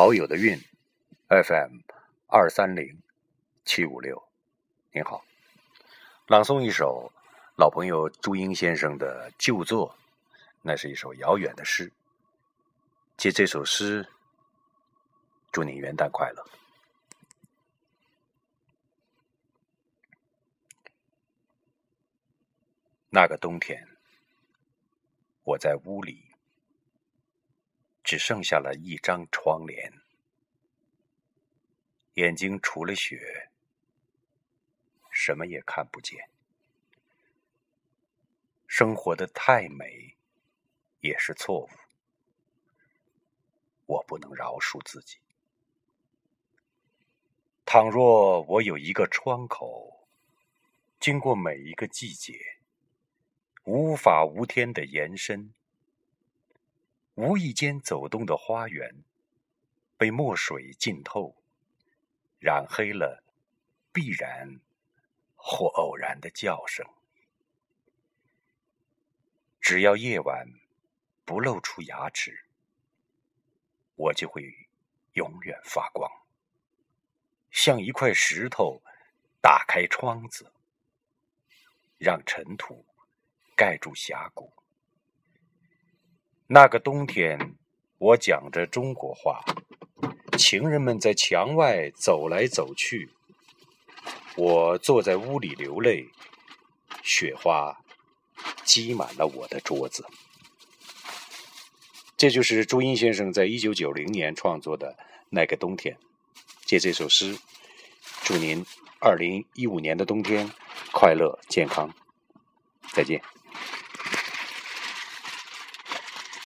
好友的运，FM 二三零七五六，您好，朗诵一首老朋友朱英先生的旧作，那是一首遥远的诗。借这首诗，祝您元旦快乐。那个冬天，我在屋里。只剩下了一张窗帘，眼睛除了雪，什么也看不见。生活的太美，也是错误。我不能饶恕自己。倘若我有一个窗口，经过每一个季节，无法无天的延伸。无意间走动的花园，被墨水浸透，染黑了必然或偶然的叫声。只要夜晚不露出牙齿，我就会永远发光，像一块石头打开窗子，让尘土盖住峡谷。那个冬天，我讲着中国话，情人们在墙外走来走去，我坐在屋里流泪，雪花积满了我的桌子。这就是朱茵先生在一九九零年创作的那个冬天。借这首诗，祝您二零一五年的冬天快乐健康。再见。